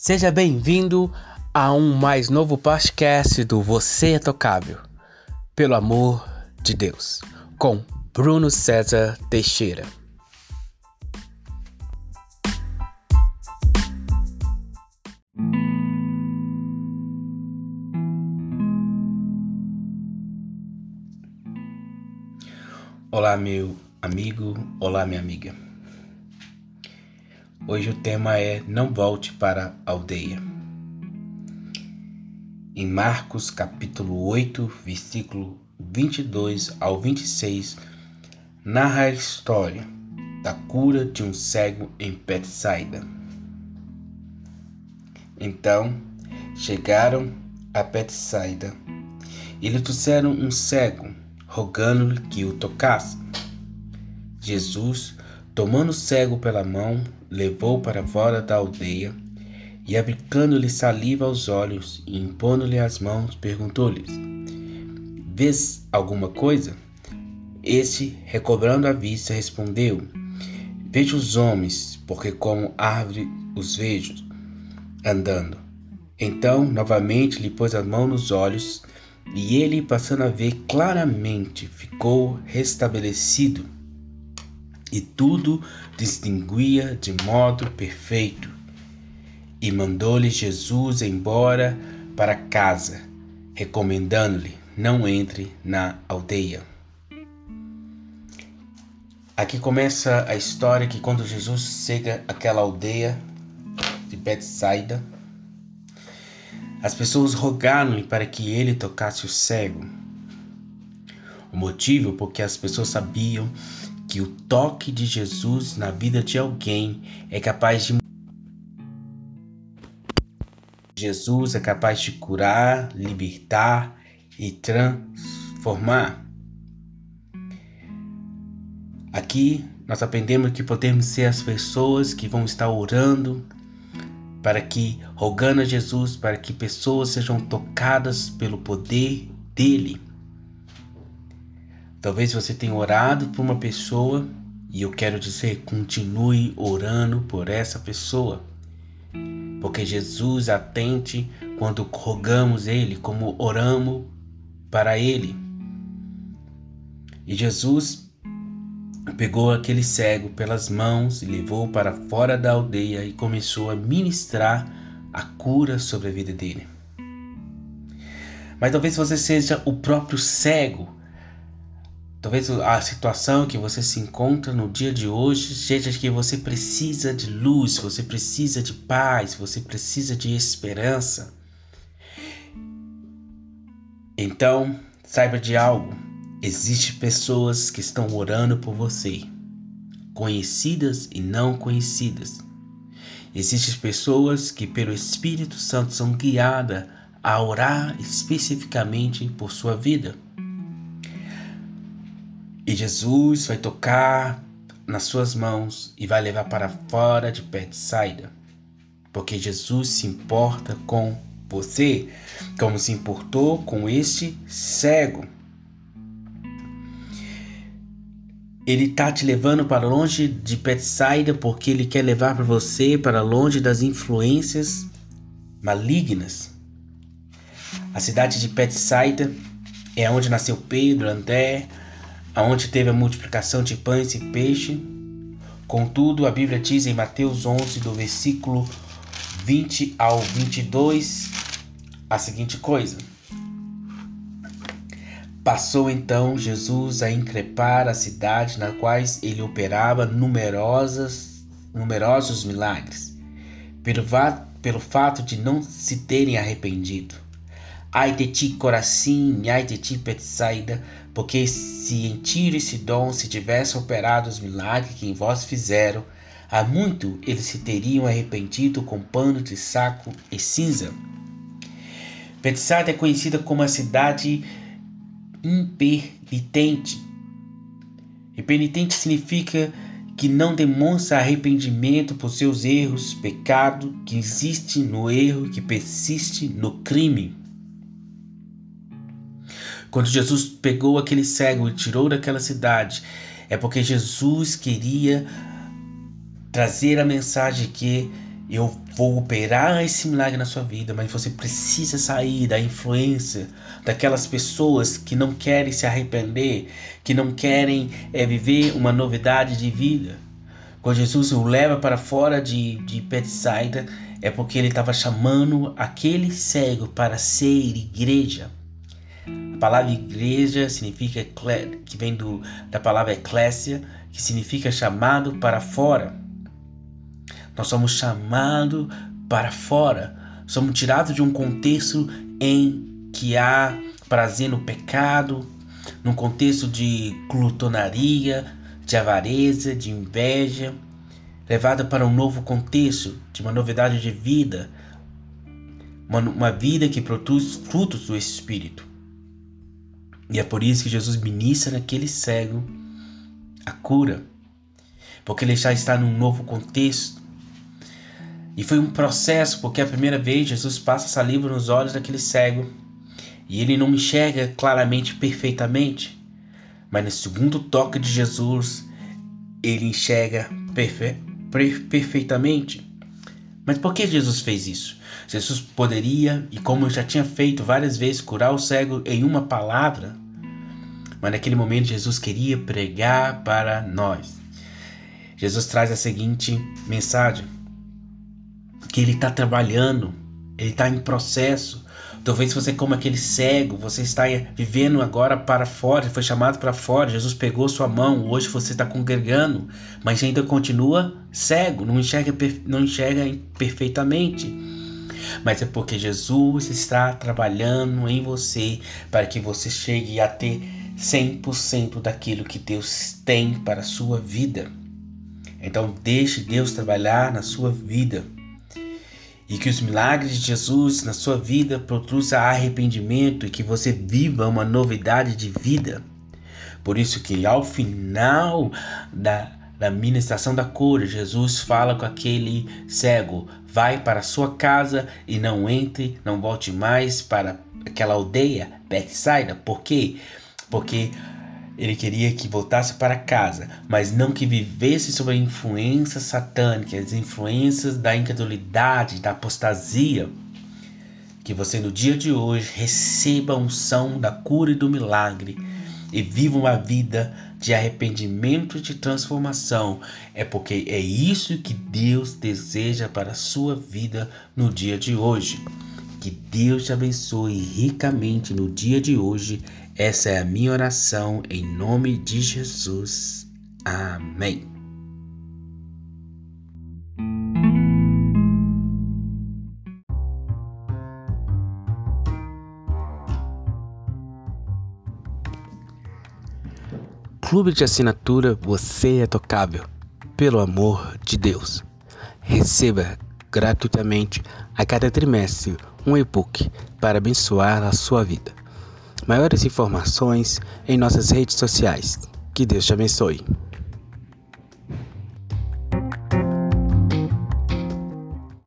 Seja bem-vindo a um mais novo podcast do Você é Tocável, pelo amor de Deus, com Bruno César Teixeira. Olá, meu amigo, olá, minha amiga. Hoje o tema é Não volte para a aldeia. Em Marcos capítulo 8, versículo 22 ao 26, narra a história da cura de um cego em Betsaida. Então, chegaram a Betsaida e lhe trouxeram um cego, rogando-lhe que o tocasse. Jesus, tomando o cego pela mão, levou para fora da aldeia e, aplicando-lhe saliva aos olhos e impondo-lhe as mãos, perguntou-lhe: Vês alguma coisa? Este, recobrando a vista, respondeu: Vejo os homens, porque como árvore os vejo, andando. Então, novamente, lhe pôs a mão nos olhos, e ele, passando a ver claramente, ficou restabelecido e tudo distinguia de modo perfeito. E mandou-lhe Jesus embora para casa, recomendando-lhe: não entre na aldeia. Aqui começa a história que quando Jesus chega àquela aldeia de Betsaida, as pessoas rogaram-lhe para que ele tocasse o cego. O motivo porque as pessoas sabiam que o toque de Jesus na vida de alguém é capaz de Jesus é capaz de curar, libertar e transformar. Aqui nós aprendemos que podemos ser as pessoas que vão estar orando para que, rogando a Jesus, para que pessoas sejam tocadas pelo poder dele. Talvez você tenha orado por uma pessoa e eu quero dizer, continue orando por essa pessoa. Porque Jesus atende quando rogamos Ele, como oramos para Ele. E Jesus pegou aquele cego pelas mãos e levou para fora da aldeia e começou a ministrar a cura sobre a vida dele. Mas talvez você seja o próprio cego Talvez a situação que você se encontra no dia de hoje seja que você precisa de luz, você precisa de paz, você precisa de esperança. Então, saiba de algo: existem pessoas que estão orando por você, conhecidas e não conhecidas. Existem pessoas que, pelo Espírito Santo, são guiadas a orar especificamente por sua vida. E Jesus vai tocar nas suas mãos e vai levar para fora de Betsaida. Porque Jesus se importa com você, como se importou com este cego. Ele está te levando para longe de Betsaida porque ele quer levar para você para longe das influências malignas. A cidade de Betsaida é onde nasceu Pedro, André, aonde teve a multiplicação de pães e peixe. Contudo, a Bíblia diz em Mateus 11, do versículo 20 ao 22, a seguinte coisa: Passou então Jesus a increpar a cidade na quais ele operava numerosas, numerosos milagres, pelo, pelo fato de não se terem arrependido. Ai de ti, Corazim, ai de ti, Betsaida, porque se em Tiro e Sidom se tivessem operado os milagres que em vós fizeram, há muito eles se teriam arrependido com pano de saco e cinza. Betsaida é conhecida como a cidade impenitente. Impenitente significa que não demonstra arrependimento por seus erros, pecado que existe no erro, que persiste no crime. Quando Jesus pegou aquele cego e tirou daquela cidade, é porque Jesus queria trazer a mensagem que eu vou operar esse milagre na sua vida, mas você precisa sair da influência daquelas pessoas que não querem se arrepender, que não querem é, viver uma novidade de vida. Quando Jesus o leva para fora de, de Bethsaida, é porque ele estava chamando aquele cego para ser igreja. A palavra igreja significa que vem do, da palavra eclésia, que significa chamado para fora. Nós somos chamados para fora. Somos tirados de um contexto em que há prazer no pecado, num contexto de glutonaria, de avareza, de inveja, levada para um novo contexto, de uma novidade de vida, uma, uma vida que produz frutos do Espírito. E é por isso que Jesus ministra naquele cego a cura, porque ele já está num novo contexto, e foi um processo, porque a primeira vez Jesus passa saliva nos olhos daquele cego e ele não enxerga claramente, perfeitamente. Mas no segundo toque de Jesus, ele enxerga perfe perfeitamente. Mas por que Jesus fez isso? Jesus poderia, e como já tinha feito várias vezes, curar o cego em uma palavra. Mas naquele momento Jesus queria pregar para nós. Jesus traz a seguinte mensagem: que ele está trabalhando, ele está em processo. Talvez você, como aquele cego, você está vivendo agora para fora, foi chamado para fora, Jesus pegou sua mão, hoje você está congregando, mas ainda continua cego, não enxerga, não enxerga perfeitamente. Mas é porque Jesus está trabalhando em você para que você chegue a ter 100% daquilo que Deus tem para a sua vida. Então deixe Deus trabalhar na sua vida e que os milagres de Jesus na sua vida produzam arrependimento e que você viva uma novidade de vida. Por isso que ao final da, da ministração da cura, Jesus fala com aquele cego: vai para sua casa e não entre, não volte mais para aquela aldeia Bethsaida. Por quê? Porque ele queria que voltasse para casa, mas não que vivesse sob a influência satânica, as influências da incredulidade, da apostasia. Que você no dia de hoje receba a unção da cura e do milagre e viva uma vida de arrependimento e de transformação. É porque é isso que Deus deseja para a sua vida no dia de hoje. Que Deus te abençoe ricamente no dia de hoje essa é a minha oração em nome de Jesus. Amém. Clube de assinatura Você é Tocável. Pelo amor de Deus. Receba gratuitamente a cada trimestre um e-book para abençoar a sua vida. Maiores informações em nossas redes sociais. Que Deus te abençoe.